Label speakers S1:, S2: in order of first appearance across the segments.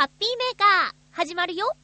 S1: ハッピーメーカー、始まるよ。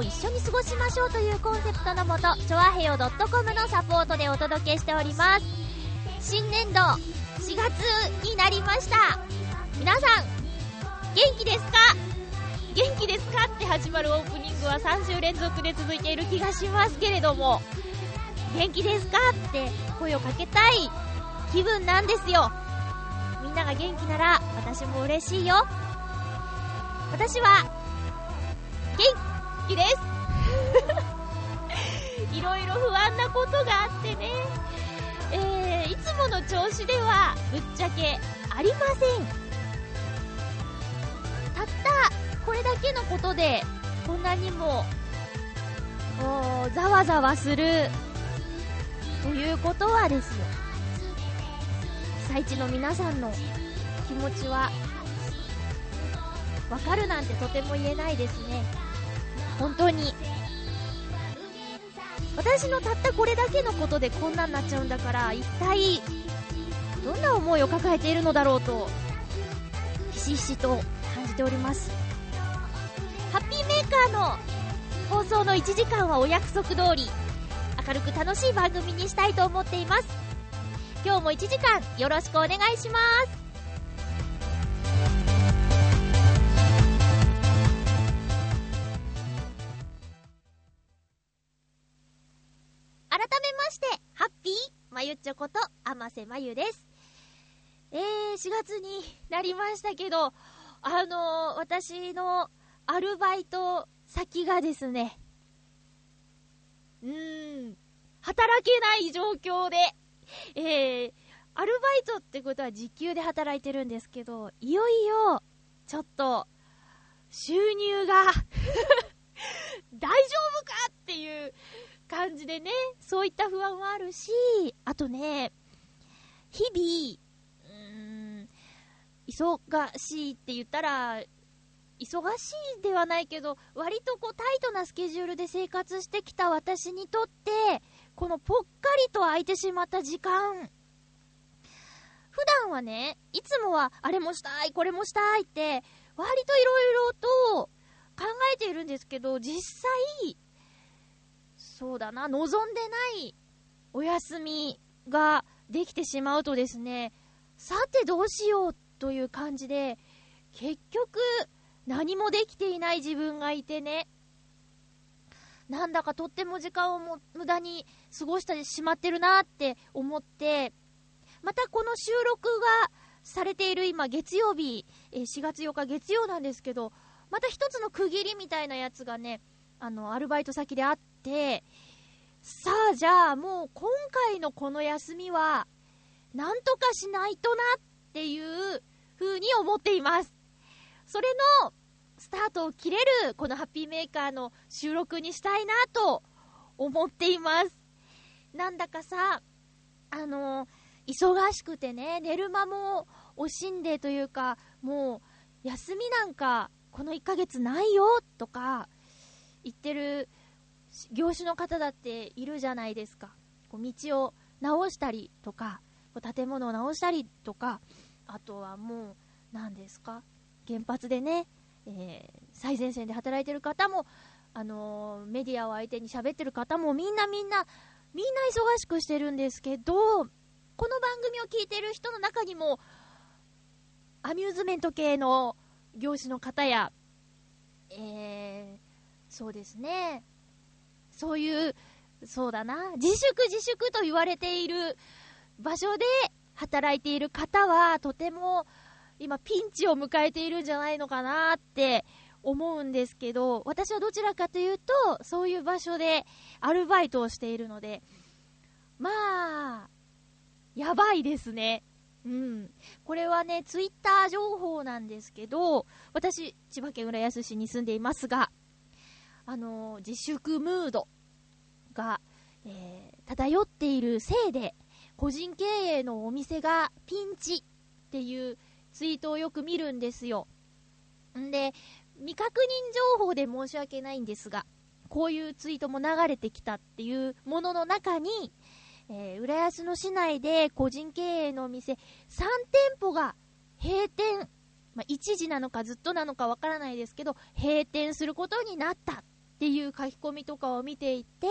S1: を一緒に過ごしましょうというコンセプトのもと、ちょあへよ .com のサポートでお届けしております。新年度、4月になりました。皆さん、元気ですか？元気ですかって始まるオープニングは3週連続で続いている気がしますけれども、元気ですかって声をかけたい気分なんですよ。みんなが元気なら私も嬉しいよ。私は、元気です。いろいろ不安なことがあってね。えー、いつもの調子ではぶっちゃけありません。たったこれだけのことでこんなにも、ざわざわするということはですよ。被災地の皆さんの気持ちはわかるなんてとても言えないですね本当に。私のたったこれだけのことでこんなになっちゃうんだから一体どんな思いを抱えているのだろうとひしひしと感じております。ハッピーメーカーの放送の1時間はお約束通り明るく楽しい番組にしたいと思っています。今日も1時間よろしくお願いします。っちょこと甘瀬まゆです。えー、4月になりましたけどあのー、私のアルバイト先がですねうーん働けない状況でえー、アルバイトってことは時給で働いてるんですけど、いよいよ、ちょっと、収入が 大丈夫かっていう感じでね、そういった不安はあるし、あとね、日々、うーん、忙しいって言ったら、忙しいではないけど、割とこうタイトなスケジュールで生活してきた私にとって、このぽっかりと空いてしまった時間。普段はね、いつもはあれもしたい、これもしたいって、割といろいろと考えているんですけど、実際、そうだな、望んでないお休みができてしまうとですね、さてどうしようという感じで、結局、何もできていない自分がいてね、なんだかとっても時間をも無駄に過ごしてしまってるなって思って、またこの収録がされている今月曜日、4月8日月曜なんですけど、また一つの区切りみたいなやつがね、あの、アルバイト先であって、さあじゃあもう今回のこの休みは、なんとかしないとなっていう風に思っています。それのスタートを切れるこのハッピーメーカーの収録にしたいなと思っています。なんだかさ、あの忙しくてね、寝る間も惜しんでというか、もう休みなんかこの1ヶ月ないよとか言ってる業種の方だっているじゃないですか。こう道を直したりとか、こう建物を直したりとか、あとはもう、何ですか、原発でね、えー最前線で働いてる方も、あのーメディアを相手に喋ってる方もみんなみんな、みんな忙しくしてるんですけど、この番組を聞いてる人の中にも、アミューズメント系の業種の方や、えー、そうですね、そういう、そうだな、自粛自粛と言われている場所で働いている方は、とても今ピンチを迎えているんじゃないのかなって思うんですけど、私はどちらかというと、そういう場所でアルバイトをしているので、まあ、やばいですね。うん。これはね、ツイッター情報なんですけど、私、千葉県浦安市に住んでいますが、あの自粛ムードが、えー漂っているせいで、個人経営のお店がピンチっていうツイートをよく見るんですよ。んで、未確認情報で申し訳ないんですが、こういうツイートも流れてきたっていうものの中に、えー浦安の市内で個人経営のお店3店舗が閉店、まあ、一時なのかずっとなのかわからないですけど、閉店することになったっていう書き込みとかを見ていて、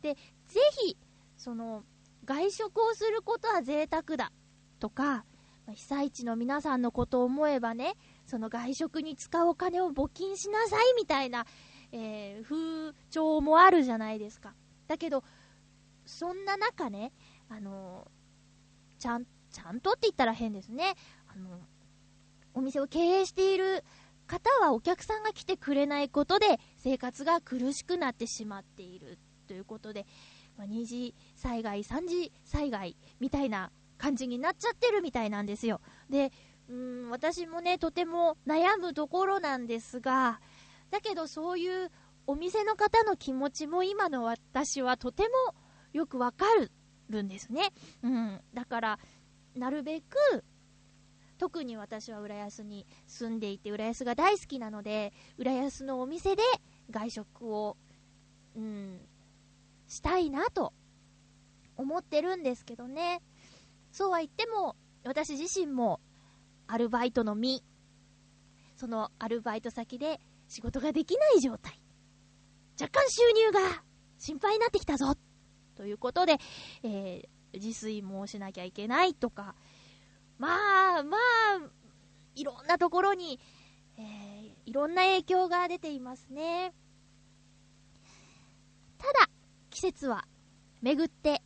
S1: で、ぜひ、その、外食をすることは贅沢だとか、被災地の皆さんのことを思えばね、その外食に使うお金を募金しなさいみたいな、えー風潮もあるじゃないですか。だけど、そんな中ね、あのちゃん、ちゃんとって言ったら変ですね。あの、お店を経営している方はお客さんが来てくれないことで生活が苦しくなってしまっているということで、まあ、二次災害、三次災害みたいな感じになっちゃってるみたいなんですよ。で、うん、私もね、とても悩むところなんですが、だけどそういうお店の方の気持ちも今の私はとてもよくわかるんですね。うん。だから、なるべく、特に私は浦安に住んでいて、浦安が大好きなので、浦安のお店で外食を、うん、したいなと思ってるんですけどね。そうは言っても、私自身もアルバイトの身、そのアルバイト先で仕事ができない状態。若干収入が心配になってきたぞということで、えー自炊もしなきゃいけないとか、まあまあ、いろんなところに、えーいろんな影響が出ていますね。ただ、季節は巡って、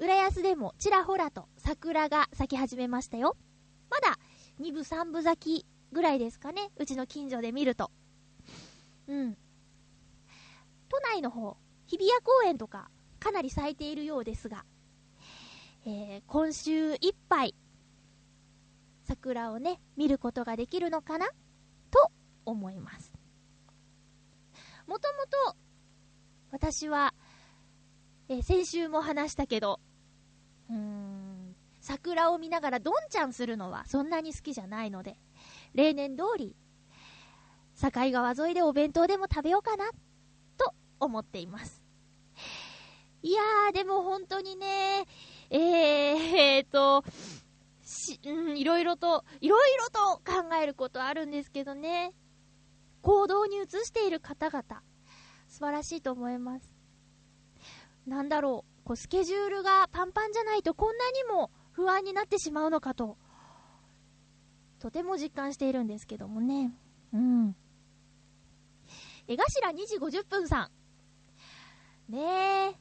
S1: 浦安でもちらほらと桜が咲き始めましたよ。まだ2部3部咲きぐらいですかね。うちの近所で見ると。うん。都内の方、日比谷公園とかかなり咲いているようですが、えー今週いっぱい桜をね、見ることができるのかな？と思います。もともと私は、えー先週も話したけど、うーん、桜を見ながらどんちゃんするのはそんなに好きじゃないので、例年通り、境川沿いでお弁当でも食べようかな、と思っています。いやー、でも本当にね、えー、えーと、し、うん、いろいろと、いろいろと考えることあるんですけどね。行動に移している方々、素晴らしいと思います。なんだろう、こうスケジュールがパンパンじゃないとこんなにも不安になってしまうのかと、とても実感しているんですけどもね。うん。江頭2時50分さん。ねえ。あんまり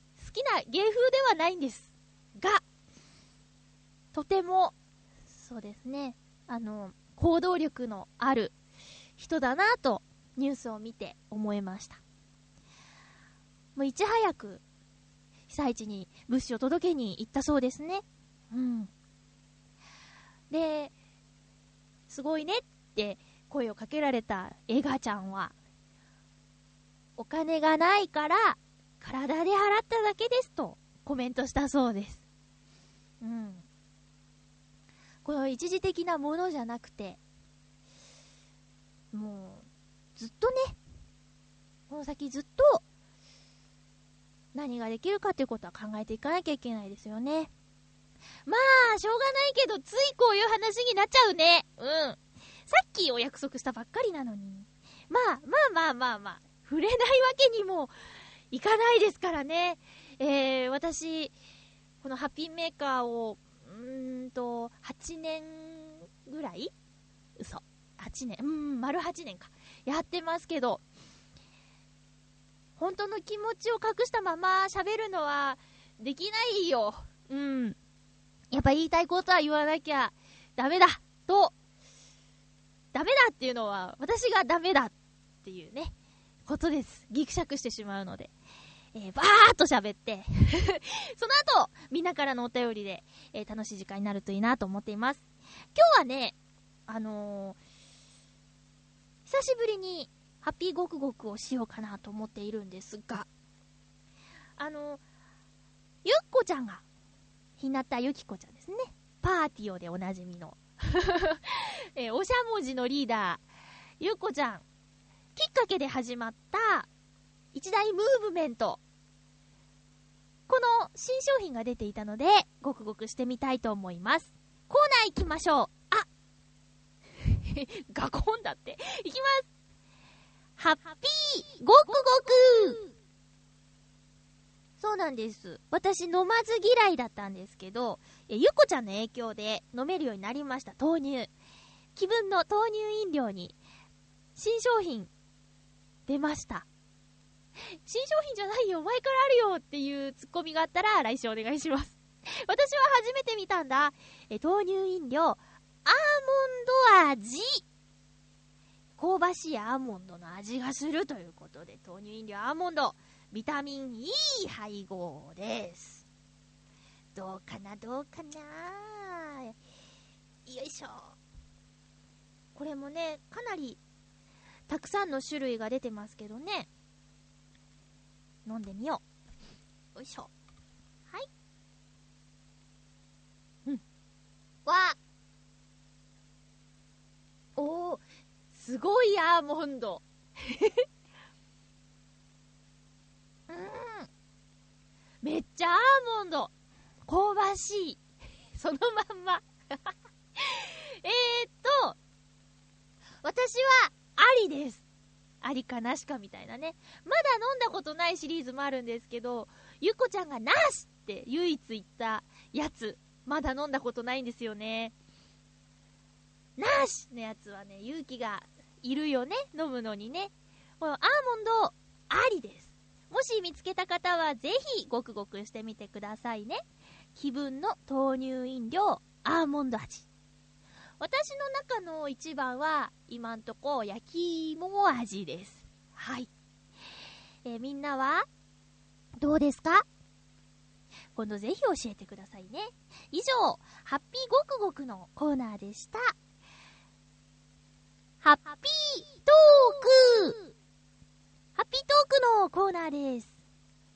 S1: ね、きな芸風ではないんです。が、とても、そうですね、あの、行動力のある人だなと、ニュースを見て思いました。もういち早く、被災地に物資を届けに行ったそうですね。うん。で、すごいねって声をかけられたエガちゃんは、お金がないから、体で払っただけですとコメントしたそうです。うん。この一時的なものじゃなくて、もう、ずっとね、この先ずっと、何ができるかということは考えていかなきゃいけないですよね。まあ、しょうがないけど、ついこういう話になっちゃうね。うん。さっきお約束したばっかりなのに。まあ、まあまあまあまあ、触れないわけにもいかないですからね。えー、私、このハッピーメーカーを、うーんと、8年ぐらい？嘘。8年？うん、丸8年か。やってますけど、本当の気持ちを隠したまま喋るのはできないよ。うん。やっぱ言いたいことは言わなきゃダメだと、ダメだっていうのは私がダメだっていうね、ことです。ギクシャクしてしまうので。えー、バーっと喋って、その後、みんなからのお便りで、えー楽しい時間になるといいなと思っています。今日はね、あのー久しぶりにハッピーゴクゴクをしようかなと思っているんですが、あのゆっこちゃんが、ひなたゆきこちゃんですね。パーティオでおなじみの、えーおしゃもじのリーダー、ゆっこちゃん、きっかけで始まった、一大ムーブメント。この新商品が出ていたので、ごくごくしてみたいと思います。コーナー行きましょう。あ ガコンだって。いきます。ハッピーごくごくそうなんです。私飲まず嫌いだったんですけど、ゆこちゃんの影響で飲めるようになりました。豆乳。気分の豆乳飲料に新商品出ました。新商品じゃないよ、前からあるよっていうツッコミがあったら来週お願いします。私は初めて見たんだ。え豆乳飲料、アーモンド味。香ばしいアーモンドの味がするということで、豆乳飲料アーモンド、ビタミン E 配合です。どうかな、どうかな。よいしょ。これもね、かなりたくさんの種類が出てますけどね。飲んでみよう。よいしょ。はい。うん。わおー、すごいアーモンド。うん。めっちゃアーモンド。香ばしい。そのまんま。えっと、私は、ありです。ありかなしかみたいなね。まだ飲んだことないシリーズもあるんですけど、ゆっこちゃんがなしって唯一言ったやつ、まだ飲んだことないんですよね。なしのやつはね、勇気がいるよね、飲むのにね。このアーモンド、ありです。もし見つけた方はぜひごくごくしてみてくださいね。気分の豆乳飲料、アーモンド味。私の中の一番は、今んとこ焼き芋味です。はい。えーみんなは、どうですか？今度ぜひ教えてくださいね。以上、ハッピーごくごくのコーナーでした。ハッピートークハッピートークのコーナーです。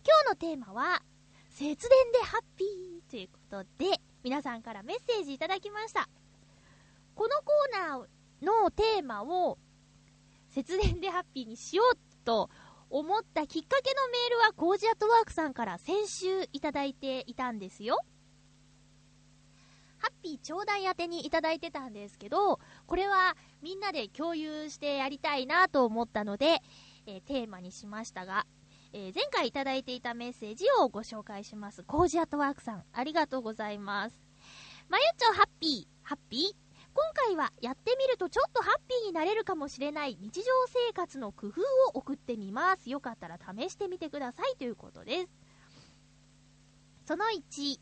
S1: 今日のテーマは、節電でハッピーということで、皆さんからメッセージいただきました。このコーナーのテーマを、節電でハッピーにしようと思ったきっかけのメールは、コージアットワークさんから先週いただいていたんですよ。ハッピー頂戴宛てにいただいてたんですけど、これはみんなで共有してやりたいなと思ったので、えーテーマにしましたが、えー前回いただいていたメッセージをご紹介します。コージアットワークさん、ありがとうございます。まゆっちょハッピー、ハッピー？今回はやってみるとちょっとハッピーになれるかもしれない日常生活の工夫を送ってみます。よかったら試してみてくださいということです。その1、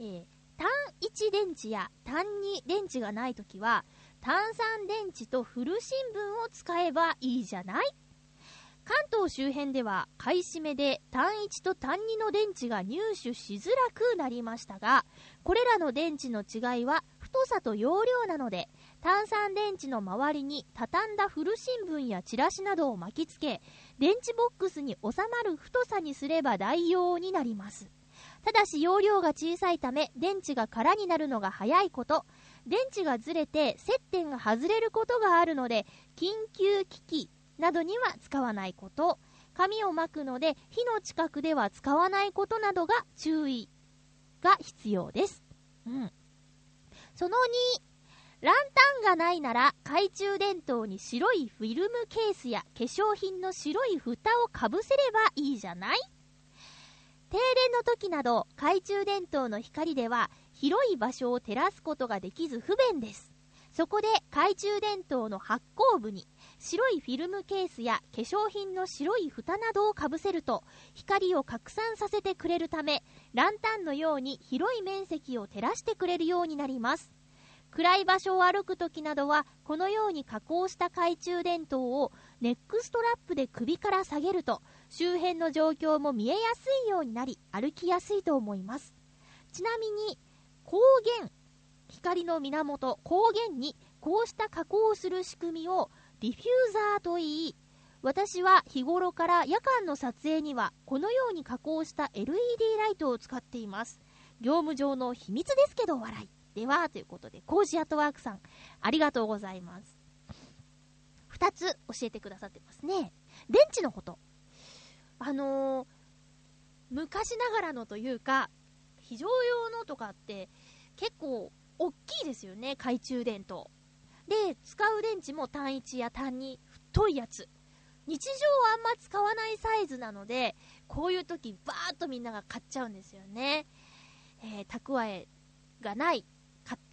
S1: えー単1電池や単2電池がないときは、単3電池と古新聞を使えばいいじゃない？関東周辺では買い占めで単1と単2の電池が入手しづらくなりましたが、これらの電池の違いは太さと容量なので、単3電池の周りに畳んだ古新聞やチラシなどを巻きつけ、電池ボックスに収まる太さにすれば代用になります。ただし容量が小さいため、電池が空になるのが早いこと、電池がずれて接点が外れることがあるので、緊急機器などには使わないこと、紙を巻くので火の近くでは使わないことなどが注意が必要です。うん。その2、ランタンがないなら懐中電灯に白いフィルムケースや化粧品の白い蓋をかぶせればいいじゃない？停電の時など懐中電灯の光では広い場所を照らすことができず不便です。そこで懐中電灯の発光部に白いフィルムケースや化粧品の白い蓋などをかぶせると光を拡散させてくれるためランタンのように広い面積を照らしてくれるようになります。暗い場所を歩くときなどはこのように加工した懐中電灯をネックストラップで首から下げると周辺の状況も見えやすいようになり歩きやすいと思います。ちなみに光源光の源光源にこうした加工をする仕組みをディフューザーといい私は日頃から夜間の撮影にはこのように加工した LED ライトを使っています。業務上の秘密ですけど笑い。ではということで工事アートワークさんありがとうございます。2つ教えてくださってますね。電池のこと。あのー昔ながらのというか非常用のとかって結構大きいですよね懐中電灯。で使う電池も単1や単2太いやつ。日常はあんま使わないサイズなのでこういう時バーッとみんなが買っちゃうんですよね、えー蓄えがない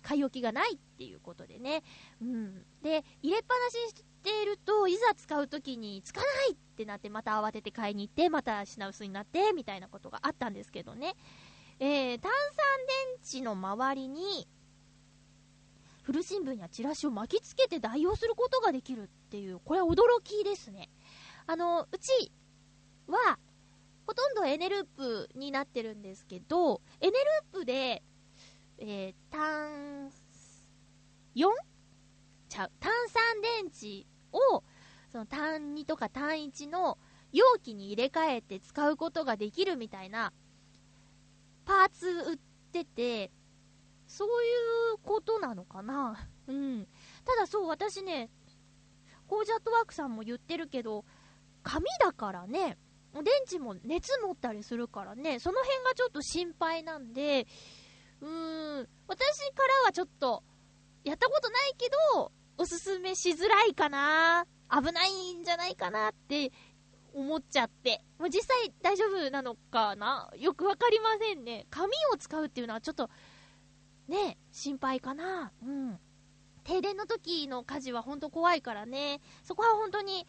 S1: 買い置きがないっていうことでね、うん、で入れっぱなしにしているといざ使う時につかないってなってまた慌てて買いに行ってまた品薄になってみたいなことがあったんですけどね、えー炭酸電池の周りに古新聞やチラシを巻きつけて代用することができるっていう、これは驚きですね。あの、うちは、ほとんどエネループになってるんですけど、エネループで、えー、単、4? ちゃう、炭酸電池を、その単2とか単1の容器に入れ替えて使うことができるみたいな、パーツ売ってて、そういうことなのかな？うん。ただそう、私ね、コージャットワークさんも言ってるけど、紙だからね、電池も熱持ったりするからね、その辺がちょっと心配なんで、うーん、私からはちょっと、やったことないけど、おすすめしづらいかな危ないんじゃないかなって思っちゃって。もう実際大丈夫なのかな？よくわかりませんね。紙を使うっていうのはちょっと、ね、心配かな。うん。停電の時の火事は本当怖いからね。そこは本当に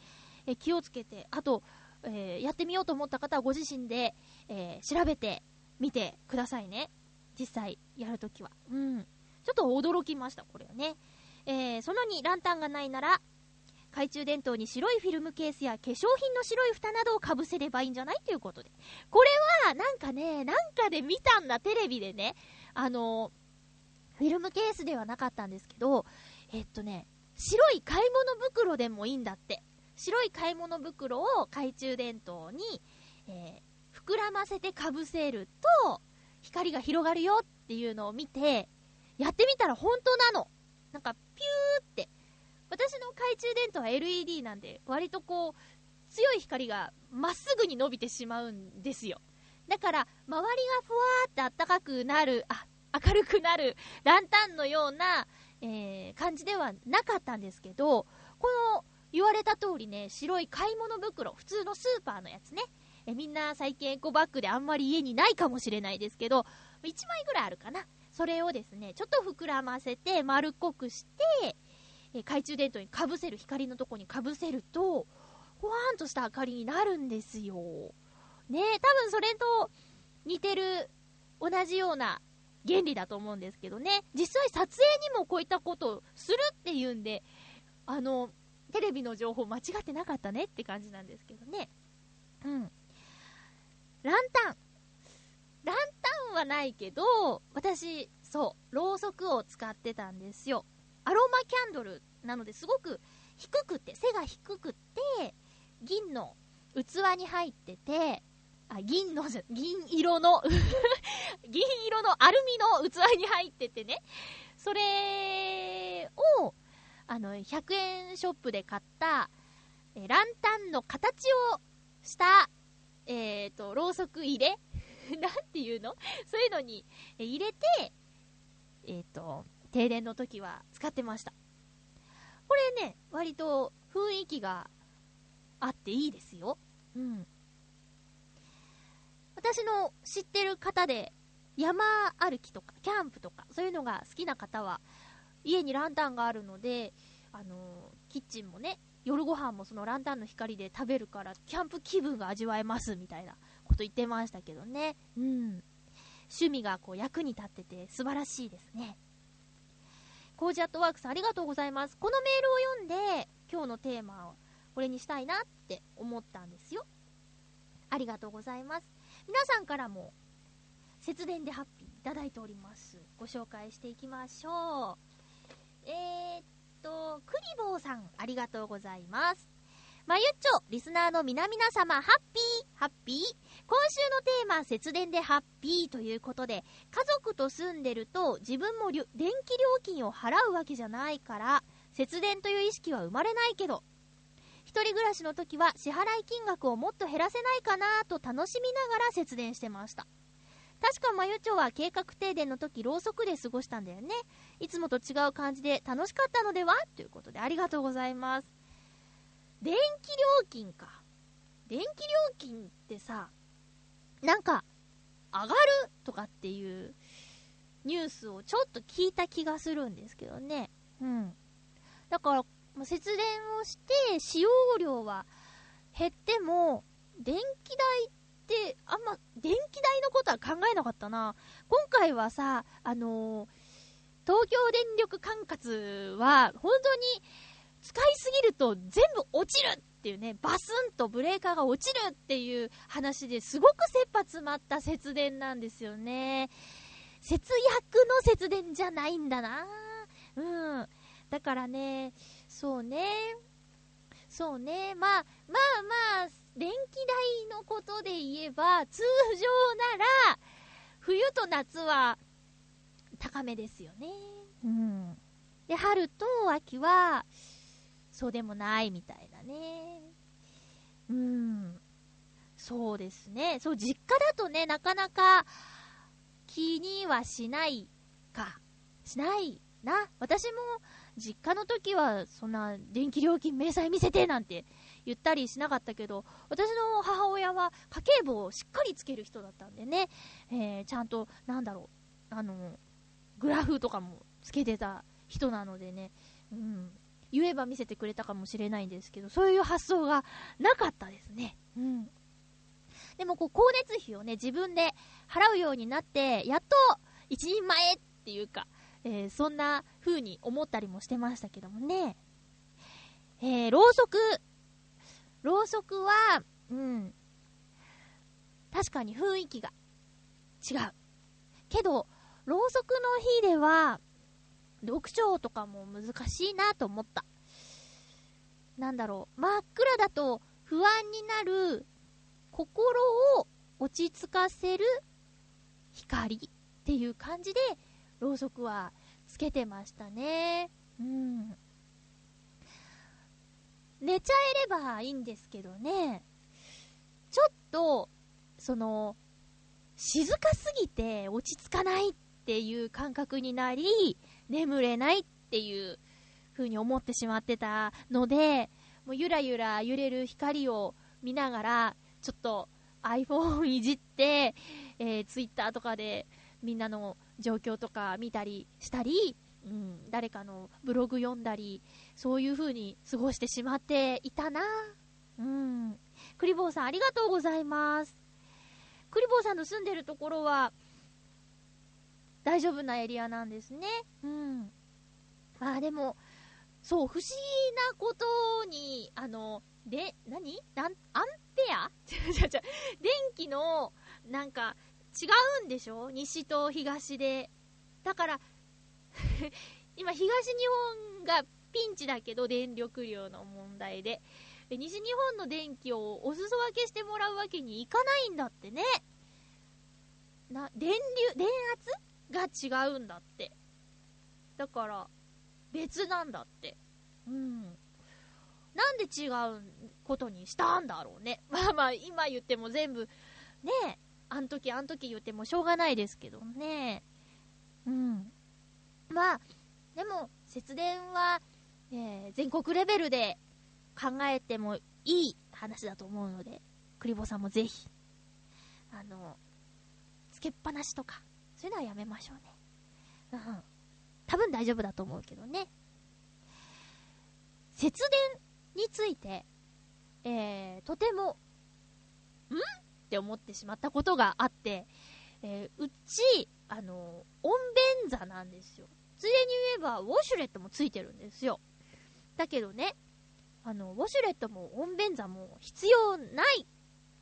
S1: え気をつけて、あと、えーやってみようと思った方はご自身で、えー調べてみてくださいね。実際やるときは。うん。ちょっと驚きました、これはね。えーその2、ランタンがないなら、懐中電灯に白いフィルムケースや化粧品の白い蓋などをかぶせればいいんじゃないということで。これは、なんかね、なんかで見たんだ、テレビでね。あのフィルムケースではなかったんですけど、えっとね、白い買い物袋でもいいんだって。白い買い物袋を懐中電灯に、えー膨らませてかぶせると、光が広がるよっていうのを見て、やってみたら本当なの。なんか、ピューって。私の懐中電灯は LED なんで、割とこう、強い光がまっすぐに伸びてしまうんですよ。だから、周りがふわーって暖かくなる、あ、明るくなるランタンのような、えー感じではなかったんですけど、この言われた通りね、白い買い物袋、普通のスーパーのやつね、えみんな最近エコバッグであんまり家にないかもしれないですけど、1枚ぐらいあるかな。それをですね、ちょっと膨らませて丸っこくして、え懐中電灯にかぶせる、光のとこにかぶせると、ほわーんとした明かりになるんですよ。ねえ、多分それと似てる、同じような原理だと思うんですけどね。実際撮影にもこういったことをするっていうんで、あの、テレビの情報間違ってなかったねって感じなんですけどね。うん。ランタン。ランタンはないけど、私、そう、ろうそくを使ってたんですよ。アロマキャンドルなのですごく低くて、背が低くて、銀の器に入ってて、あ、銀のじゃ、銀色の、銀色のアルミの器に入っててね、それを、あの、100円ショップで買った、えランタンの形をした、えっ、と、ろうそく入れ？なんていうの？そういうのに入れて、えっ、と、停電の時は使ってました。これね、割と雰囲気があっていいですよ。うん。私の知ってる方で、山歩きとか、キャンプとか、そういうのが好きな方は、家にランタンがあるので、あのキッチンもね、夜ご飯もそのランタンの光で食べるから、キャンプ気分が味わえますみたいなこと言ってましたけどね。うん。趣味がこう役に立ってて素晴らしいですね。コージアットワークさんありがとうございます。このメールを読んで、今日のテーマをこれにしたいなって思ったんですよ。ありがとうございます。皆さんからも節電でハッピーいただいております。ご紹介していきましょう。えー、っと、クリボーさん、ありがとうございます。まゆっちょ、リスナーの皆々様、ハッピー、ハッピー。今週のテーマ、節電でハッピーということで、家族と住んでると自分も電気料金を払うわけじゃないから、節電という意識は生まれないけど、一人暮らしの時は支払い金額をもっと減らせないかなと楽しみながら節電してました。確かまゆちょは計画停電の時ろうそくで過ごしたんだよね。いつもと違う感じで楽しかったのでは？ということでありがとうございます。電気料金か。電気料金ってさ、なんか、上がるとかっていうニュースをちょっと聞いた気がするんですけどね。うん。だから、まあ節電をして使用量は減っても、電気代ってあんま、電気代のことは考えなかったな。今回はさ、あのー東京電力管轄は、本当に使いすぎると全部落ちるっていうね、バスンとブレーカーが落ちるっていう話ですごく切羽詰まった節電なんですよね。節約の節電じゃないんだなうん。だからね、そうね。そうね。まあ、まあまあ、電気代のことで言えば、通常なら、冬と夏は高めですよね。うん。で、春と秋は、そうでもないみたいなね。うん。そうですね。そう、実家だとね、なかなか気にはしないか。しないな。私も実家の時は、そんな電気料金明細見せてなんて言ったりしなかったけど、私の母親は家計簿をしっかりつける人だったんでね、えー、ちゃんと、なんだろう、あの、グラフとかもつけてた人なのでね、うん、言えば見せてくれたかもしれないんですけど、そういう発想がなかったですね。うん。でも、こう、光熱費をね、自分で払うようになって、やっと一人前っていうか、えーそんな風に思ったりもしてましたけどもね。えー、ろうそく。ろうそくは、うん。確かに雰囲気が違う。けど、ろうそくの日では、読書とかも難しいなと思った。なんだろう、真っ暗だと不安になる心を落ち着かせる光っていう感じで、ろうそくはつけてましたね。うん。寝ちゃえればいいんですけどね、ちょっと、その、静かすぎて落ち着かないっていう感覚になり、眠れないっていう風に思ってしまってたので、もうゆらゆら揺れる光を見ながら、ちょっと iPhone いじって、えー、Twitter とかでみんなの状況とか見たりしたり、うん、誰かのブログ読んだり、そういう風に過ごしてしまっていたな。うん。クリボーさんありがとうございます。クリボーさんの住んでるところは、大丈夫なエリアなんですね。うん。まあでも、そう、不思議なことに、あの、で、何？なんアンペア？違う違う。電気の、なんか、違うんでしょ？西と東で。だから、今、東日本がピンチだけど、電力量の問題で。西日本の電気をお裾分けしてもらうわけにいかないんだってね。な、電流、電圧が違うんだって。だから、別なんだって。うん。なんで違うことにしたんだろうね。まあまあ、今言っても全部、ねえ、あん時あん時言ってもしょうがないですけどね。うん。まあ、でも、節電は、えー全国レベルで考えてもいい話だと思うので、クリボさんもぜひ、あの、つけっぱなしとか、そういうのはやめましょうね。うん。多分大丈夫だと思うけどね。節電について、えー、とても、ん？って思ってしまったことがあって、えーうち、あの、温便座なんですよ。ついでに言えば、ウォシュレットもついてるんですよ。だけどね、あの、ウォシュレットも温便座も必要ないっ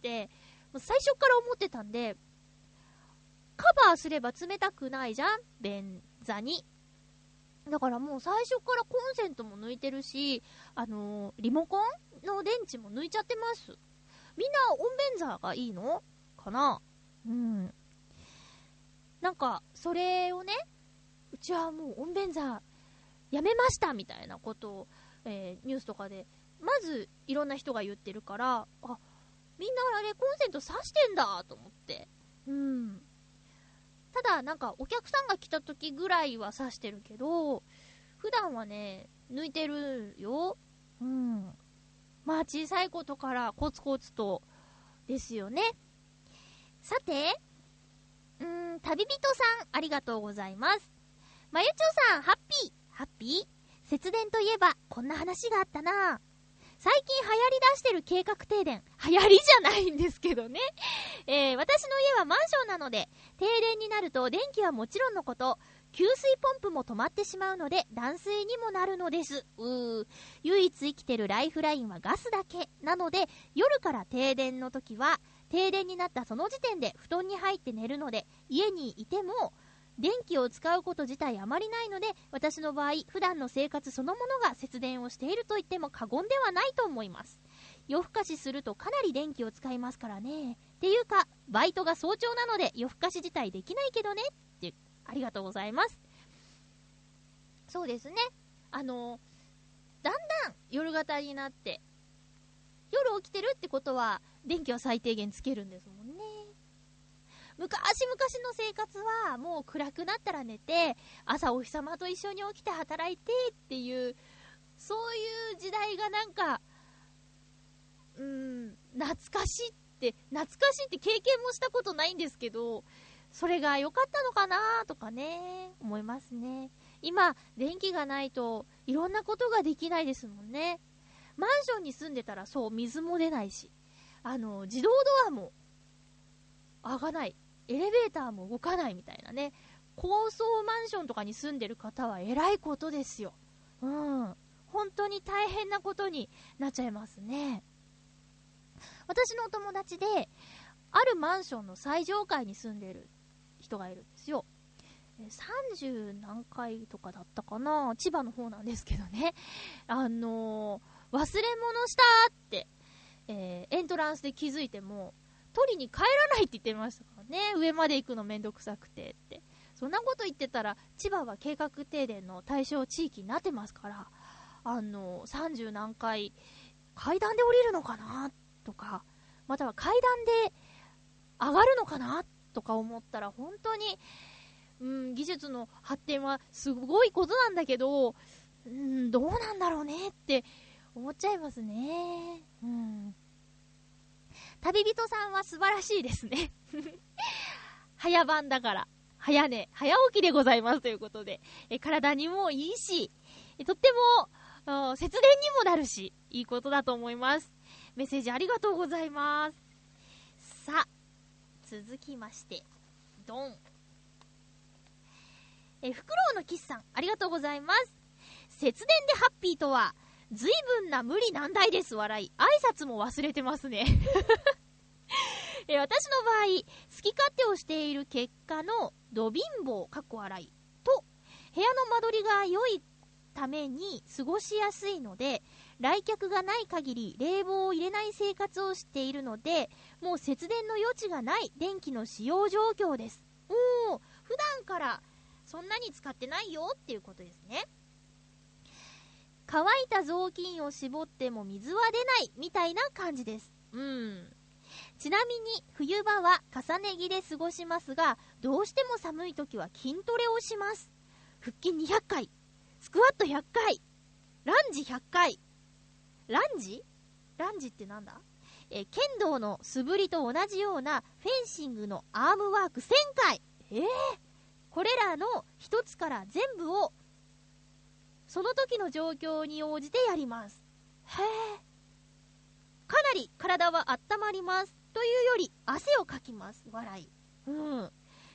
S1: て、もう最初から思ってたんで、カバーすれば冷たくないじゃん便座に。だからもう最初からコンセントも抜いてるし、あのーリモコンの電池も抜いちゃってます。みんな温便座がいいのかな？うん。なんか、それをね、うちはもう温便座やめましたみたいなことを、えーニュースとかで、まずいろんな人が言ってるから、あ、みんなあれコンセント挿してんだと思って。うん。ただ、なんかお客さんが来た時ぐらいは挿してるけど、普段はね、抜いてるよ。うん。まあ小さいことからコツコツとですよね。さて、うーん、旅人さん、ありがとうございます。まゆちょさん、ハッピー、ハッピー？節電といえば、こんな話があったな最近流行り出してる計画停電。流行りじゃないんですけどね。えー、私の家はマンションなので、停電になると電気はもちろんのこと、給水ポンプも止まってしまうので、断水にもなるのです。うー。唯一生きてるライフラインはガスだけ。なので、夜から停電の時は、停電になったその時点で布団に入って寝るので、家にいても、電気を使うこと自体あまりないので、私の場合、普段の生活そのものが節電をしていると言っても過言ではないと思います。夜更かしするとかなり電気を使いますからね。っていうか、バイトが早朝なので夜更かし自体できないけどね。って、ありがとうございます。そうですね。あの、だんだん夜型になって、夜起きてるってことは、電気は最低限つけるんですもんね。昔々の生活はもう暗くなったら寝て、朝お日様と一緒に起きて働いてっていう、そういう時代がなんか、うん、懐かしいって、懐かしいって経験もしたことないんですけど、それが良かったのかなとかね、思いますね。今、電気がないといろんなことができないですもんね。マンションに住んでたらそう、水も出ないし、あの、自動ドアも開かない。エレベーターも動かないみたいなね。高層マンションとかに住んでる方は偉いことですよ。うん。本当に大変なことになっちゃいますね。私のお友達で、あるマンションの最上階に住んでる人がいるんですよ。え30何階とかだったかな？千葉の方なんですけどね。あのー忘れ物したって、えーエントランスで気づいても、取りに帰らないって言ってましたね。上まで行くのめんどくさくてって。そんなこと言ってたら、千葉は計画停電の対象地域になってますから、あの、30何階、階段で降りるのかなとか、または階段で上がるのかなとか思ったら、本当に、うん、技術の発展はすごいことなんだけど、うん、どうなんだろうねって思っちゃいますね。うん。旅人さんは素晴らしいですね。早番だから、早寝、早起きでございますということで、え体にもいいし、とっても、節電にもなるし、いいことだと思います。メッセージありがとうございます。さあ、続きまして、ドン。え、フクロウのキスさん、ありがとうございます。節電でハッピーとは、随分な無理難題です、笑い。挨拶も忘れてますね。え私の場合、好き勝手をしている結果のド貧乏、かっこ笑いと、部屋の間取りが良いために過ごしやすいので、来客がない限り冷房を入れない生活をしているので、もう節電の余地がない電気の使用状況です。おー、普段からそんなに使ってないよっていうことですね。乾いた雑巾を絞っても水は出ないみたいな感じです。うん。ちなみに冬場は重ね着で過ごしますが、どうしても寒い時は筋トレをします。腹筋200回、スクワット100回、ランジ100回。ランジ？ランジってなんだ？えー剣道の素振りと同じようなフェンシングのアームワーク1000回。えー、これらの一つから全部をその時の状況に応じてやります。へえ。かなり体は温まります。というより、汗をかきます。笑い。うん。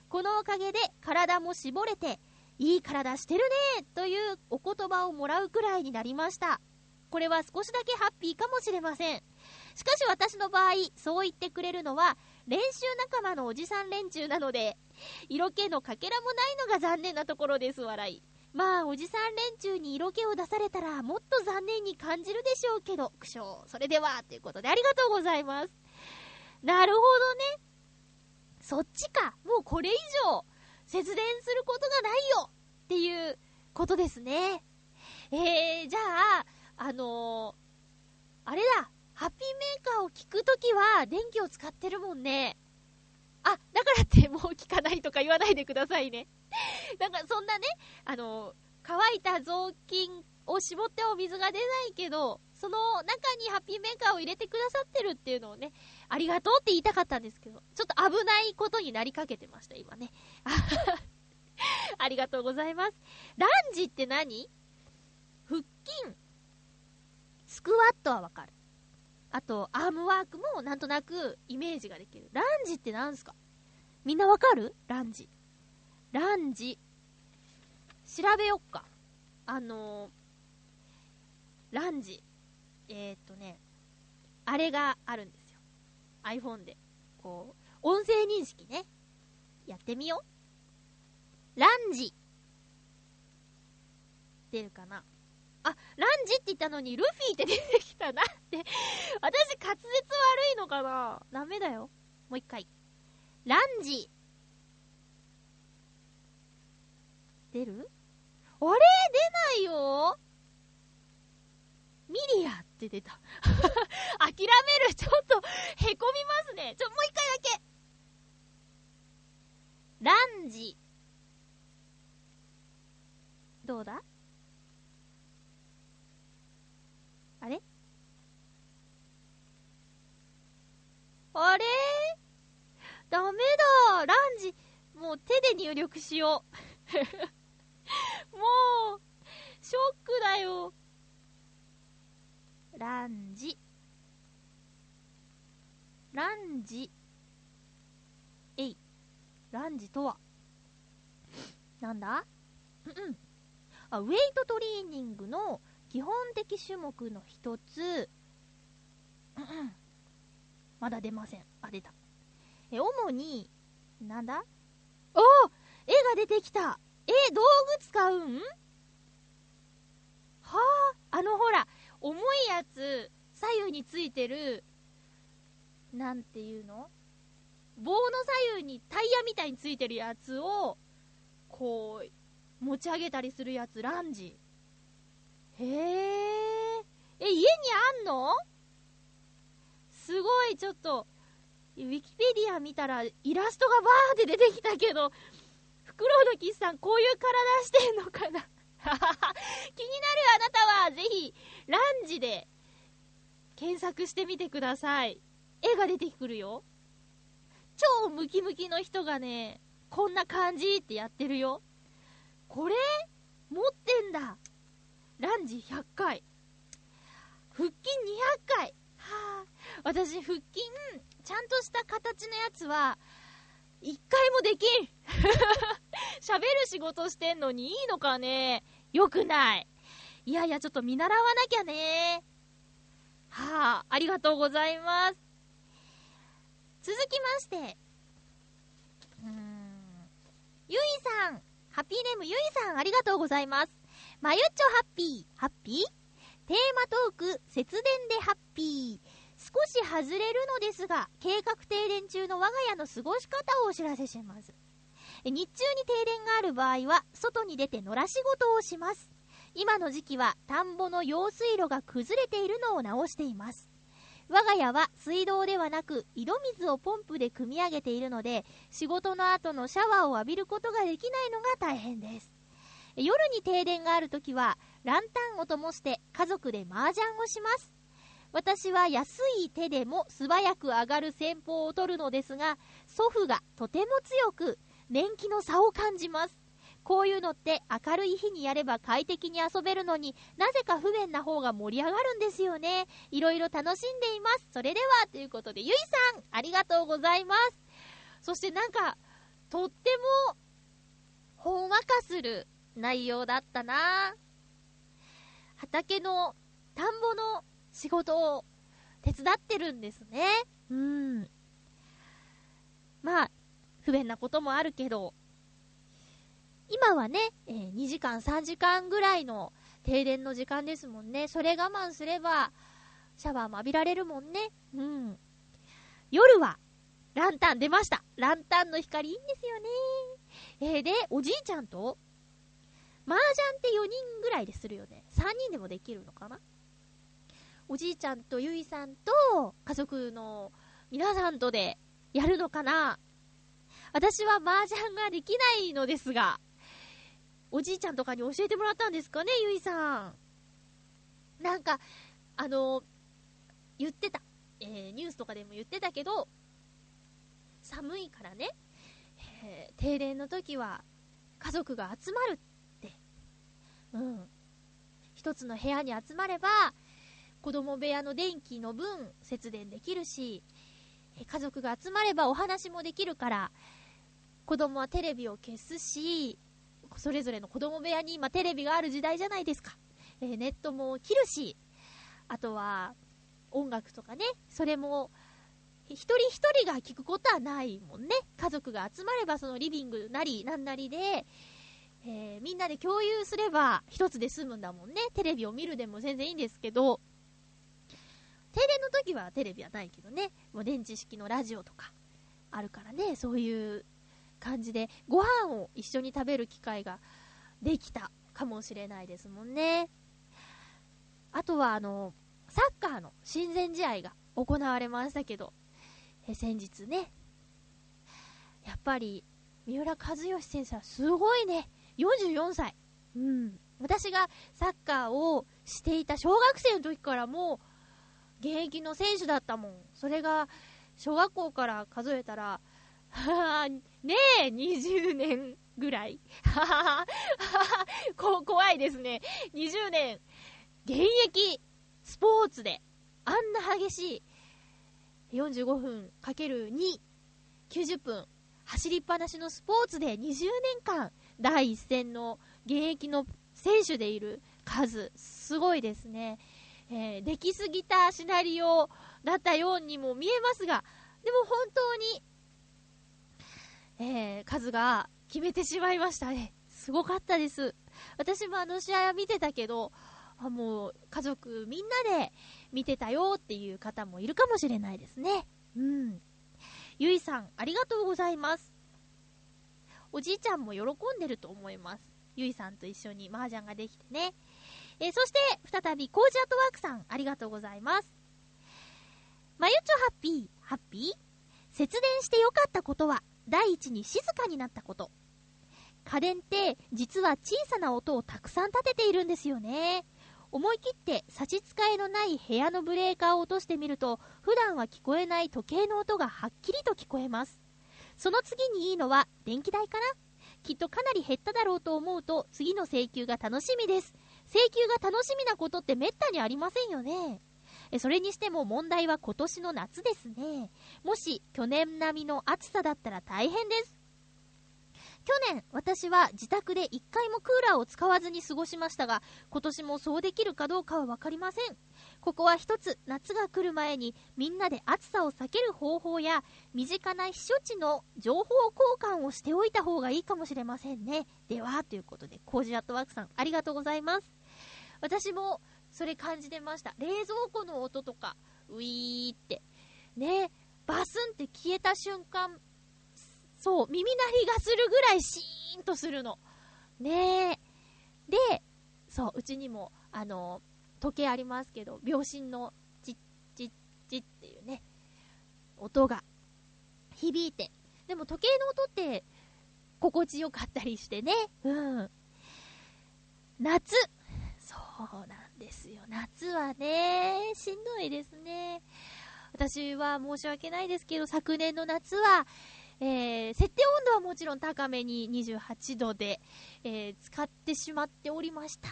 S1: このおかげで体も絞れて、いい体してるねというお言葉をもらうくらいになりました。これは少しだけハッピーかもしれません。しかし私の場合、そう言ってくれるのは、練習仲間のおじさん連中なので、色気のかけらもないのが残念なところです、笑い。まあ、おじさん連中に色気を出されたら、もっと残念に感じるでしょうけど、苦笑。それでは、ということでありがとうございます。なるほどね。そっちか。もうこれ以上、節電することがないよっていうことですね。えー、じゃあ、あのー、あれだ。ハッピーメーカーを聞くときは電気を使ってるもんね。あ、だからってもう聞かないとか言わないでくださいね。なんかそんなね、あの、乾いた雑巾を絞ってお水が出ないけど、その中にハッピーメーカーを入れてくださってるっていうのをね、ありがとうって言いたかったんですけど、ちょっと危ないことになりかけてました、今ね。ありがとうございます。ランジって何？腹筋、スクワットはわかる。あと、アームワークもなんとなくイメージができる。ランジって何すか？みんなわかる？ランジ。ランジ。調べよっか。あのー、ランジ。えー、っとね、あれがあるんですよ。iPhone で。こう、音声認識ね。やってみよう。ランジ。出るかなあ、ランジって言ったのにルフィって出てきたなって。私滑舌悪いのかなダメだよ。もう一回。ランジ。出る？あれ？出ないよミリアって出た。諦める。ちょっと、へこみますね。ちょ、もう一回だけ。ランジ。どうだ？あれ？あれ？ダメだランジ、もう手で入力しよう。もう、ショックだよ。ランジ。ランジ。えい。ランジとはなんだ？うんうん。あ、ウェイトトレーニングの基本的種目の一つ、うんうん。まだ出ません。あ、出た。え、主に、なんだ？お絵が出てきたえ、道具使うん？はあ、あのほら、重いやつ、左右についてる、なんていうの？棒の左右にタイヤみたいについてるやつを、こう、持ち上げたりするやつ、ランジ。へえ。え、家にあんの？すごい、ちょっと、ウィキペディア見たらイラストがバーって出てきたけど、クロウのキスさん、こういう体してんのかな？気になるあなたは、ぜひ、ランジで検索してみてください。絵が出てくるよ。超ムキムキの人がね、こんな感じってやってるよ。これ持ってんだ。ランジ100回。腹筋200回。はあ、私、腹筋、ちゃんとした形のやつは、一回もできん。喋る仕事してんのにいいのかね？よくない。いやいや、ちょっと見習わなきゃね。はあ、ありがとうございます。続きまして、うーん、ゆいさん、ハッピーネームゆいさん、ありがとうございます。まゆっちょハッピー、ハッピー？テーマトーク、節電でハッピー。少し外れるのですが、計画停電中の我が家の過ごし方をお知らせします。日中に停電がある場合は、外に出て野良仕事をします。今の時期は、田んぼの用水路が崩れているのを直しています。我が家は水道ではなく、井戸水をポンプで汲み上げているので、仕事の後のシャワーを浴びることができないのが大変です。夜に停電があるときは、ランタンを灯して家族で麻雀をします。私は安い手でも素早く上がる戦法を取るのですが、祖父がとても強く、年季の差を感じます。こういうのって明るい日にやれば快適に遊べるのになぜか不便な方が盛り上がるんですよね。いろいろ楽しんでいます。それでは、ということで、ゆいさん、ありがとうございます。そしてなんか、とっても、ほんわかする内容だったな畑の、田んぼの仕事を手伝ってるんですね。うん。まあ、不便なこともあるけど、今はね、えー2時間、3時間ぐらいの停電の時間ですもんね。それ我慢すれば、シャワーも浴びられるもんね。うん。夜は、ランタン出ました。ランタンの光いいんですよね。えーで、おじいちゃんと、麻雀って4人ぐらいでするよね。3人でもできるのかなおじいちゃんとゆいさんと、家族の皆さんとでやるのかな私は麻雀ができないのですが、おじいちゃんとかに教えてもらったんですかね、ゆいさん。なんか、あの、言ってた。えーニュースとかでも言ってたけど、寒いからね、えー停電の時は家族が集まるって。うん。一つの部屋に集まれば、子供部屋の電気の分節電できるし、家族が集まればお話もできるから、子供はテレビを消すし、それぞれの子供部屋に今テレビがある時代じゃないですか。えーネットも切るし、あとは音楽とかね、それも一人一人が聞くことはないもんね。家族が集まればそのリビングなりなんなりで、えーみんなで共有すれば一つで済むんだもんね。テレビを見るでも全然いいんですけど、停電の時はテレビはないけどね、もう電池式のラジオとかあるからね、そういう感じでご飯を一緒に食べる機会ができたかもしれないですもんね。あとはあの、サッカーの親善試合が行われましたけど、え先日ね、やっぱり三浦知良選手はすごいね、44歳。うん。私がサッカーをしていた小学生の時からもう現役の選手だったもん。それが小学校から数えたら、ねえ、20年ぐらい。こ怖いですね。20年、現役スポーツで、あんな激しい、45分かける2、90分、走りっぱなしのスポーツで20年間、第一線の現役の選手でいる数、すごいですね。えーできすぎたシナリオだったようにも見えますが、でも本当に、えー数が決めてしまいましたね。すごかったです。私もあの試合は見てたけど、あもう家族みんなで見てたよっていう方もいるかもしれないですね。うん。ゆいさん、ありがとうございます。おじいちゃんも喜んでると思います。ゆいさんと一緒に麻雀ができてね。えーそして、再び、コージアートワークさん、ありがとうございます。まゆちょハッピー、ハッピー？節電してよかったことは、第一に静かになったこと。家電って、実は小さな音をたくさん立てているんですよね。思い切って差し支えのない部屋のブレーカーを落としてみると、普段は聞こえない時計の音がはっきりと聞こえます。その次にいいのは電気代かなきっとかなり減っただろうと思うと、次の請求が楽しみです。請求が楽しみなことってめったにありませんよね。えそれにしても問題は今年の夏ですね。もし去年並みの暑さだったら大変です。去年、私は自宅で1回もクーラーを使わずに過ごしましたが、今年もそうできるかどうかはわかりません。ここは一つ、夏が来る前にみんなで暑さを避ける方法や、身近な避暑地の情報交換をしておいた方がいいかもしれませんね。では、ということで、コージアットワークさん、ありがとうございます。私も、それ感じてました。冷蔵庫の音とか、ウィーって。ね、バスンって消えた瞬間、そう、耳鳴りがするぐらいシーンとするの。ね。で、そう、うちにも、あの、時計ありますけど、秒針のチッチッチッっていうね、音が響いて。でも時計の音って、心地よかったりしてね。うん。夏。そうなんですよ。夏はね、しんどいですね。私は申し訳ないですけど、昨年の夏は、えー、設定温度はもちろん高めに28度で、えー、使ってしまっておりました。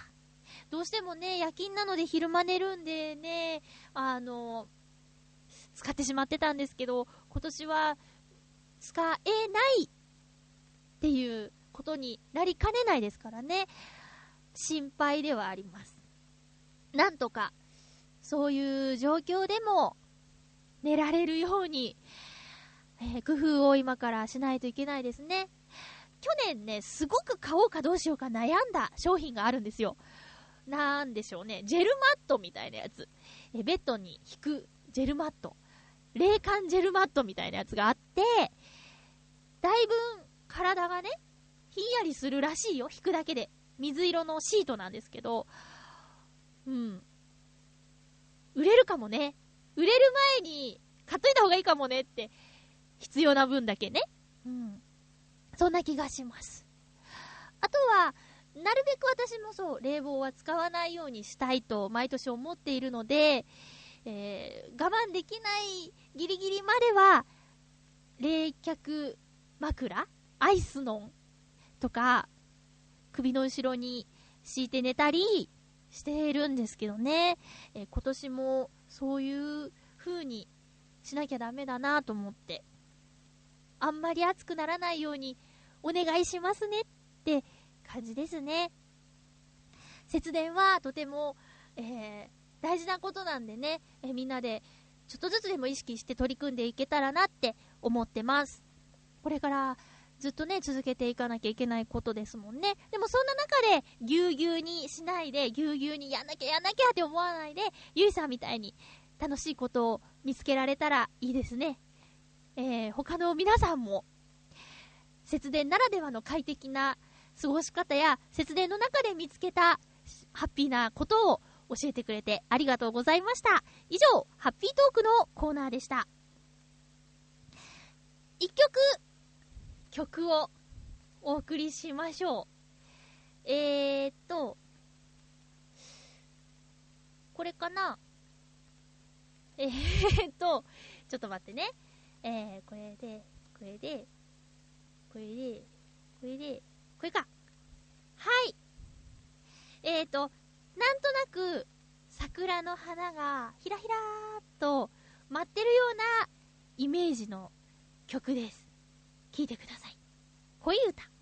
S1: どうしてもね、夜勤なので昼間寝るんでね、あの、使ってしまってたんですけど、今年は使えないっていうことになりかねないですからね、心配ではあります。なんとか、そういう状況でも寝られるように、えー工夫を今からしないといけないですね。去年ね、すごく買おうかどうしようか悩んだ商品があるんですよ。なんでしょうね。ジェルマットみたいなやつ。えベッドに引くジェルマット。冷感ジェルマットみたいなやつがあって、だいぶ体がね、ひんやりするらしいよ。引くだけで。水色のシートなんですけど、うん。売れるかもね。売れる前に買っといた方がいいかもねって、必要な分だけね。うん。そんな気がします。あとは、なるべく私もそう、冷房は使わないようにしたいと毎年思っているので、えー我慢できないギリギリまでは、冷却枕アイスノンとか、首の後ろに敷いて寝たりしているんですけどね、えー今年もそういう風にしなきゃダメだなと思って、あんまり暑くならないようにお願いしますねって感じですね。節電はとても、えー大事なことなんでね、えーみんなでちょっとずつでも意識して取り組んでいけたらなって思ってます。これからずっとね、続けていかなきゃいけないことですもんね。でもそんな中で、ぎゅうぎゅうにしないで、ぎゅうぎゅうにやんなきゃやんなきゃって思わないで、ゆいさんみたいに楽しいことを見つけられたらいいですね。えー他の皆さんも、節電ならではの快適な過ごし方や、節電の中で見つけたハッピーなことを教えてくれてありがとうございました。以上、ハッピートークのコーナーでした。一曲、曲をお送りしましょう。えーっと、これかな？えーっと、ちょっと待ってね。えー、これで、これで、これで、これで、これか。はい。えーと、なんとなく、桜の花がひらひらーっと舞ってるようなイメージの曲です。聴いてください。恋歌。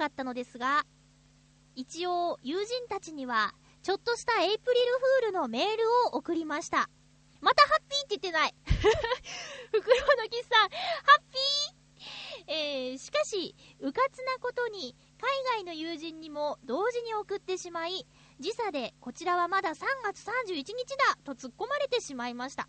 S1: かったのですが、一応友人たちには、ちょっとしたエイプリルフールのメールを送りました。またハッピーって言ってない。フクロウのキスさん、ハッピーえー、しかし、うかつなことに、海外の友人にも同時に送ってしまい、時差でこちらはまだ3月31日だと突っ込まれてしまいました。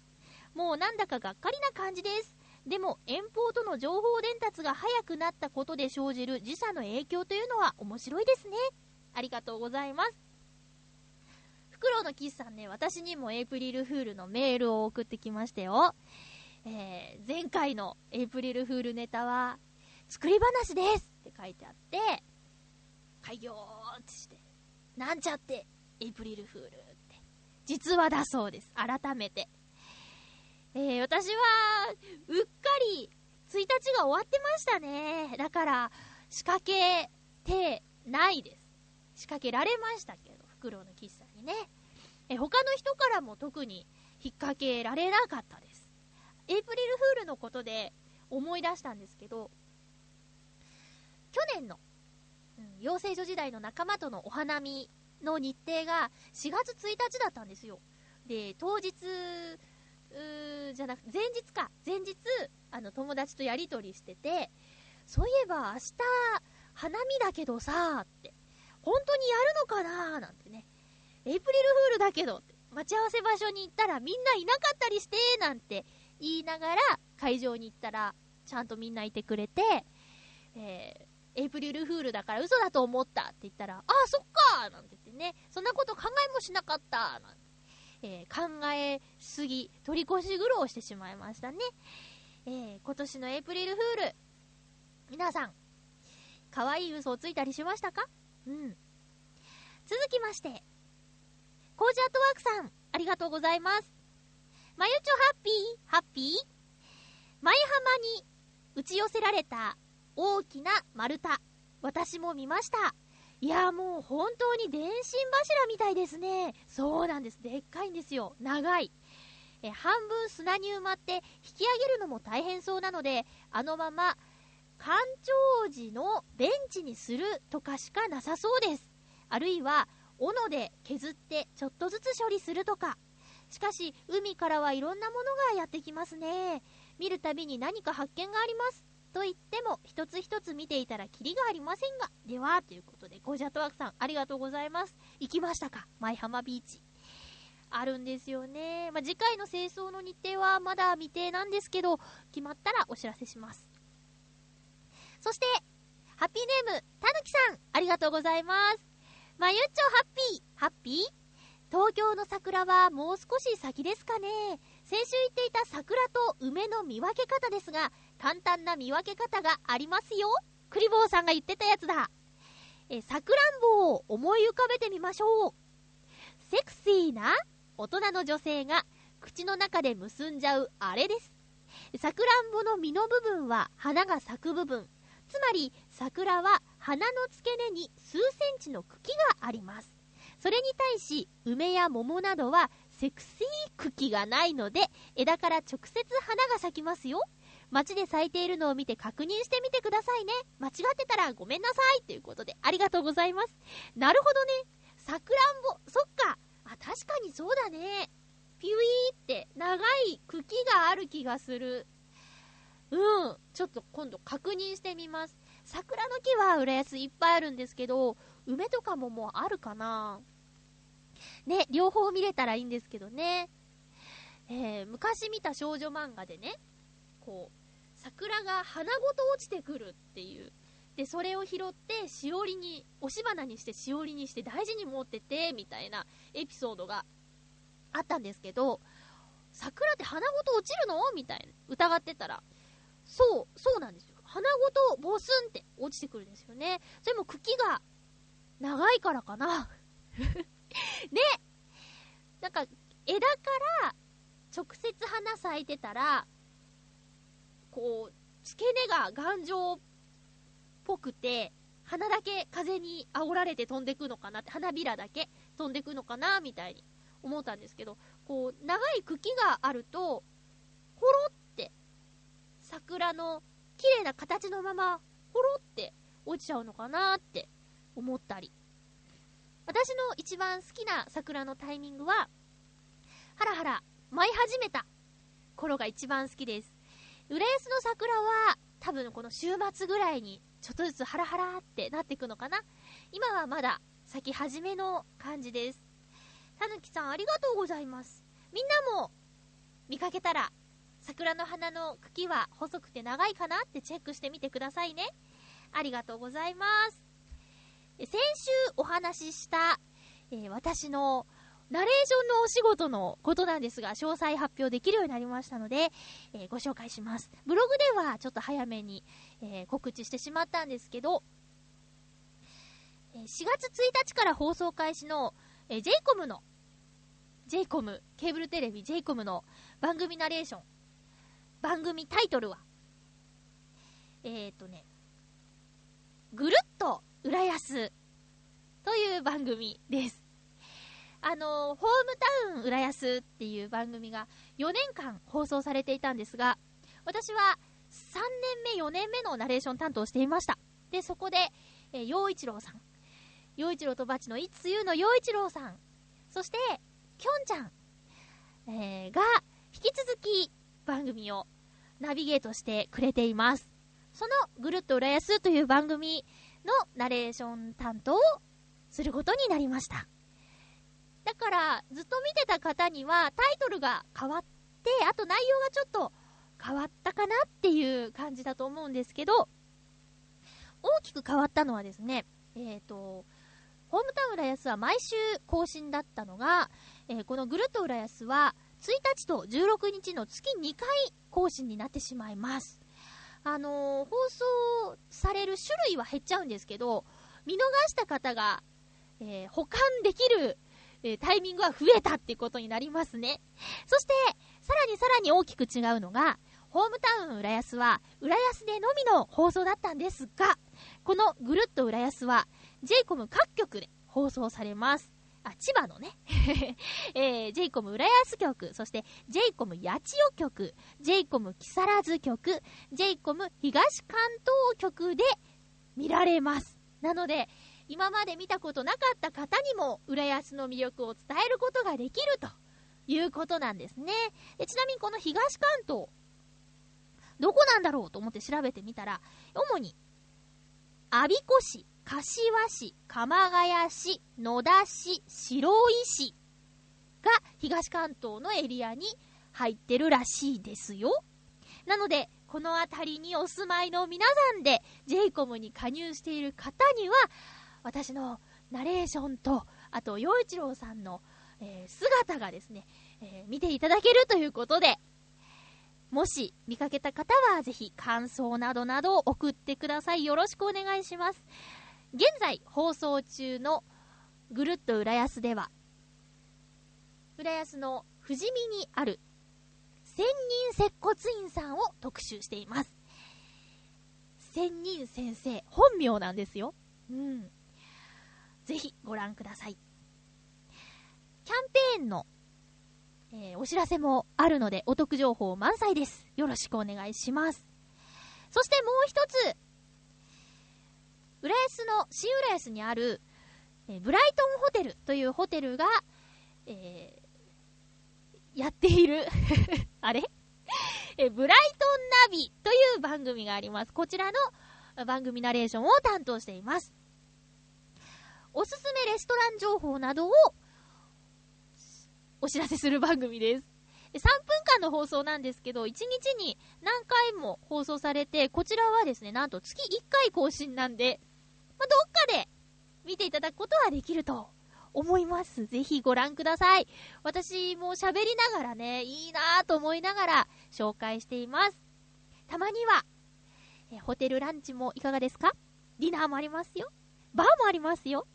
S1: もうなんだかがっかりな感じです。でも、遠方との情報伝達が早くなったことで生じる時差の影響というのは面白いですね。ありがとうございます。フクロウのキスさんね、私にもエイプリルフールのメールを送ってきましたよ。えー、前回のエイプリルフールネタは、作り話ですって書いてあって、開業ってして、なんちゃって、エイプリルフールって。実はだそうです。改めて。えー、私は、うっかり、1日が終わってましたね。だから、仕掛けてないです。仕掛けられましたけど、フクロウの喫茶にね。え、他の人からも特に引っ掛けられなかったです。エイプリルフールのことで思い出したんですけど、去年の、うん、養成所時代の仲間とのお花見の日程が4月1日だったんですよ。で、当日、うーじゃなく、前日か、前日、あの、友達とやりとりしてて、そういえば明日、花見だけどさ、って、本当にやるのかななんてね、エイプリルフールだけど、待ち合わせ場所に行ったらみんないなかったりして、なんて言いながら会場に行ったら、ちゃんとみんないてくれて、えー、エイプリルフールだから嘘だと思ったって言ったら、ああ、そっかなんて言ってね、そんなこと考えもしなかったなんて、えー、考えすぎ、取り越し苦労してしまいましたね。えー、今年のエイプリルフール、皆さん、可愛い嘘をついたりしましたか？うん。続きまして、コージアートワークさん、ありがとうございます。まゆちょハッピー、ハッピー？舞浜に打ち寄せられた大きな丸太、私も見ました。いや、もう本当に電信柱みたいですね。そうなんです。でっかいんですよ。長い。え半分砂に埋まって引き上げるのも大変そうなので、あのまま、干潮時のベンチにするとかしかなさそうです。あるいは、斧で削ってちょっとずつ処理するとか。しかし、海からはいろんなものがやってきますね。見るたびに何か発見があります。と言っても、一つ一つ見ていたらキリがありませんが。では、ということで、ゴージャットワークさん、ありがとうございます。行きましたか？舞浜ビーチ。あるんですよね。まあ、次回の清掃の日程はまだ未定なんですけど、決まったらお知らせします。そして、ハッピーネーム、たぬきさん、ありがとうございます。まゆっちょハッピー、ハッピー？東京の桜はもう少し先ですかね。先週言っていた桜と梅の見分け方ですが、簡単な見分け方がありますよ。クリボーさんが言ってたやつだ。え、さくらんぼを思い浮かべてみましょう。セクシーな大人の女性が口の中で結んじゃうあれです。さくらんぼの実の部分は花が咲く部分。つまり、桜は花の付け根に数センチの茎があります。それに対し、梅や桃などはセクシー茎がないので、枝から直接花が咲きますよ。街で咲いているのを見て確認してみてくださいね。間違ってたらごめんなさい。ということで、ありがとうございます。なるほどね。さくらんぼ、そっか。あ、確かにそうだね。ピュイーって長い茎がある気がする。うん。ちょっと今度確認してみます。桜の木は浦安いっぱいあるんですけど、梅とかももうあるかなね、両方見れたらいいんですけどね。えー、昔見た少女漫画でね、こう、桜が花ごと落ちてくるっていう。で、それを拾って、しおりに、押し花にして、しおりにして、大事に持ってて、みたいなエピソードがあったんですけど、桜って花ごと落ちるの？みたいな、疑ってたら、そう、そうなんですよ。花ごとボスンって落ちてくるんですよね。それも茎が長いからかな。で、なんか枝から直接花咲いてたら、こう、付け根が頑丈っぽくて、花だけ風に煽られて飛んでくのかなって、花びらだけ飛んでくのかなみたいに思ったんですけど、こう、長い茎があると、ほろって、桜の綺麗な形のまま、ほろって落ちちゃうのかなって思ったり。私の一番好きな桜のタイミングは、ハラハラ舞い始めた頃が一番好きです。浦安の桜は、多分この週末ぐらいに、ちょっとずつハラハラってなっていくのかな。今はまだ咲き始めの感じです。たぬきさんありがとうございます。みんなも見かけたら、桜の花の茎は細くて長いかなってチェックしてみてくださいね。ありがとうございます。先週お話しした、えー私のナレーションのお仕事のことなんですが、詳細発表できるようになりましたので、えーご紹介します。ブログではちょっと早めに、えー告知してしまったんですけど、4月1日から放送開始の、えー、JCOM の、JCOM、ケーブルテレビ JCOM の番組ナレーション、番組タイトルは、えっ、とね、ぐるっと浦安という番組です。あの、ホームタウン浦安っていう番組が4年間放送されていたんですが、私は3年目、4年目のナレーション担当していました。で、そこで、えー、陽一郎さん、陽一郎とバチのいつゆの陽一郎さん、そして、きょんちゃん、えーが、引き続き番組をナビゲートしてくれています。そのぐるっと浦安という番組のナレーション担当をすることになりました。だから、ずっと見てた方にはタイトルが変わって、あと内容がちょっと変わったかなっていう感じだと思うんですけど、大きく変わったのはですね、えっ、と、ホームタウン浦安は毎週更新だったのが、えーこのぐるっと浦安は1日と16日の月2回更新になってしまいます。あのー放送される種類は減っちゃうんですけど、見逃した方が、えー保管できる、えータイミングは増えたってことになりますね。そして、さらにさらに大きく違うのが、ホームタウン浦安は、浦安でのみの放送だったんですが、このぐるっと浦安は、JCOM 各局で放送されます。あ、千葉のね、えー、JCOM 浦安局、そして JCOM 八千代局、JCOM 木更津局、JCOM 東関東局で見られます。なので、今まで見たことなかった方にも、浦安の魅力を伝えることができるということなんですね。でちなみにこの東関東、どこなんだろうと思って調べてみたら、主に、我孫子市、柏市、鎌ヶ谷市、野田市、白井市が東関東のエリアに入ってるらしいですよ。なので、この辺りにお住まいの皆さんで JCOM に加入している方には、私のナレーションと、あと、陽一郎さんの、えー姿がですね、えー見ていただけるということで、もし見かけた方はぜひ感想などなどを送ってください。よろしくお願いします。現在放送中のぐるっと浦安では、浦安の富士見にある千人接骨院さんを特集しています。千人先生、本名なんですよ。うん。ぜひご覧ください。キャンペーンの、えーお知らせもあるので、お得情報満載です。よろしくお願いします。そしてもう一つ、浦安の、新浦安にある、えーブライトンホテルというホテルが、えーやっている、あれ？えブライトンナビという番組があります。こちらの番組ナレーションを担当しています。おすすめレストラン情報などをお知らせする番組です。3分間の放送なんですけど、1日に何回も放送されて、こちらはですね、なんと月1回更新なんで、まあ、どっかで見ていただくことはできると思います。ぜひご覧ください。私も喋りながらね、いいなぁと思いながら紹介しています。たまには、えホテルランチもいかがですか？ディナーもありますよ。バーもありますよ。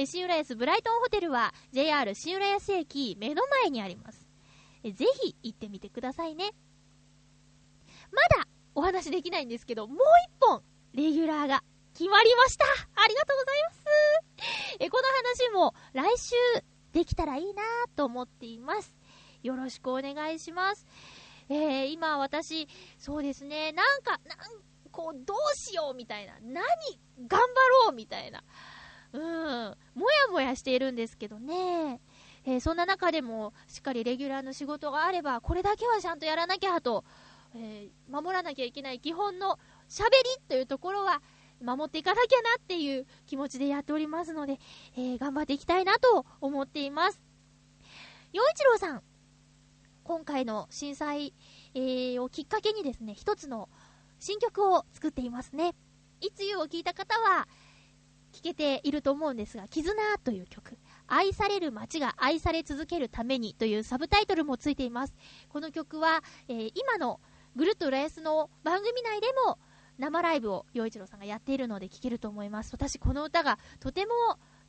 S1: え新浦安ブライトンホテルは JR 新浦安駅目の前にあります。えぜひ行ってみてくださいね。まだお話できないんですけど、もう一本レギュラーが決まりましたありがとうございますえこの話も来週できたらいいなと思っています。よろしくお願いします。えー、今私、そうですね、なんか、なんこう、どうしようみたいな、何、頑張ろうみたいな、うん、もやもやしているんですけどね。えーそんな中でも、しっかりレギュラーの仕事があれば、これだけはちゃんとやらなきゃと、えー守らなきゃいけない基本の喋りというところは、守っていかなきゃなっていう気持ちでやっておりますので、えー頑張っていきたいなと思っています。陽一郎さん、今回の震災、えーをきっかけにですね、一つの新曲を作っていますね。いつゆを聞いた方は、聞けていると思うんですが、絆という曲。愛される街が愛され続けるためにというサブタイトルもついています。この曲は、えー今のぐるっと浦安の番組内でも生ライブを陽一郎さんがやっているので聴けると思います。私この歌がとても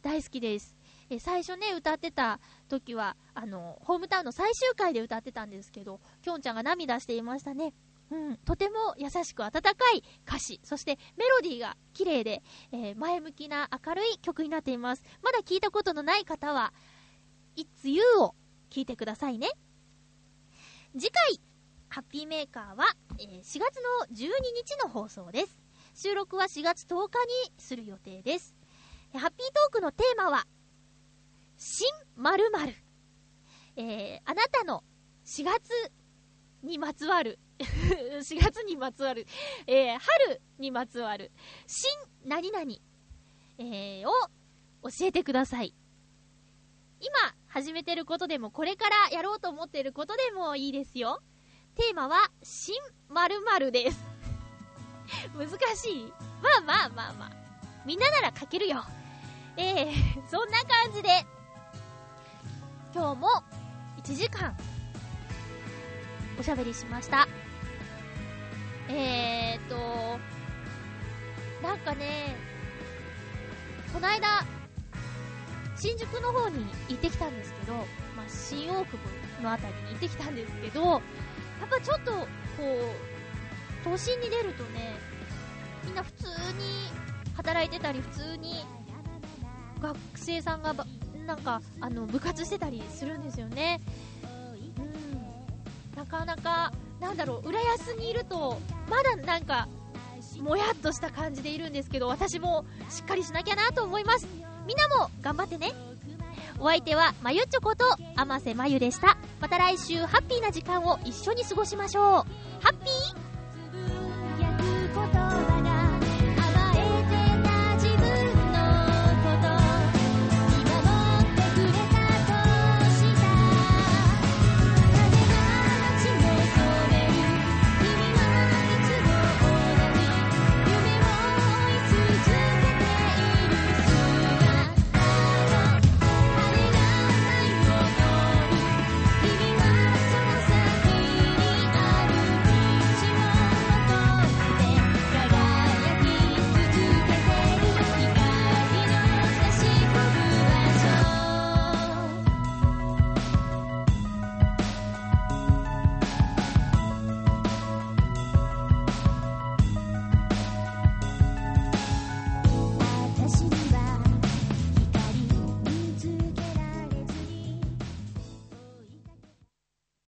S1: 大好きです。えー最初ね、歌ってた時は、あの、ホームタウンの最終回で歌ってたんですけど、きょんちゃんが涙していましたね。うん、とても優しく温かい歌詞、そしてメロディーが綺麗で、えー前向きな明るい曲になっています。まだ聞いたことのない方は、It's You を聞いてくださいね。次回、ハッピーメーカーは、えー4月の12日の放送です。収録は4月10日にする予定です。ハッピートークのテーマは、新〇〇。えー、あなたの4月にまつわる、4月にまつわる、えー、春にまつわる、新何々、えー、を教えてください。今始めてることでも、これからやろうと思ってることでもいいですよ。テーマは、新〇〇です。難しい？まあまあまあまあ。みんななら書けるよ。えー、そんな感じで、今日も1時間、おしゃべりしました。えーっと、なんかね、こないだ、新宿の方に行ってきたんですけど、まあ、新大久保のあたりに行ってきたんですけど、やっぱちょっと、こう、都心に出るとね、みんな普通に働いてたり、普通に学生さんが、なんか、あの、部活してたりするんですよね。うん。なかなか、なんだろう、浦安にいると、まだなんか、もやっとした感じでいるんですけど、私もしっかりしなきゃなと思います。みんなも頑張ってね。お相手は、まゆちょこと、あませまゆでした。また来週、ハッピーな時間を一緒に過ごしましょう。ハッピー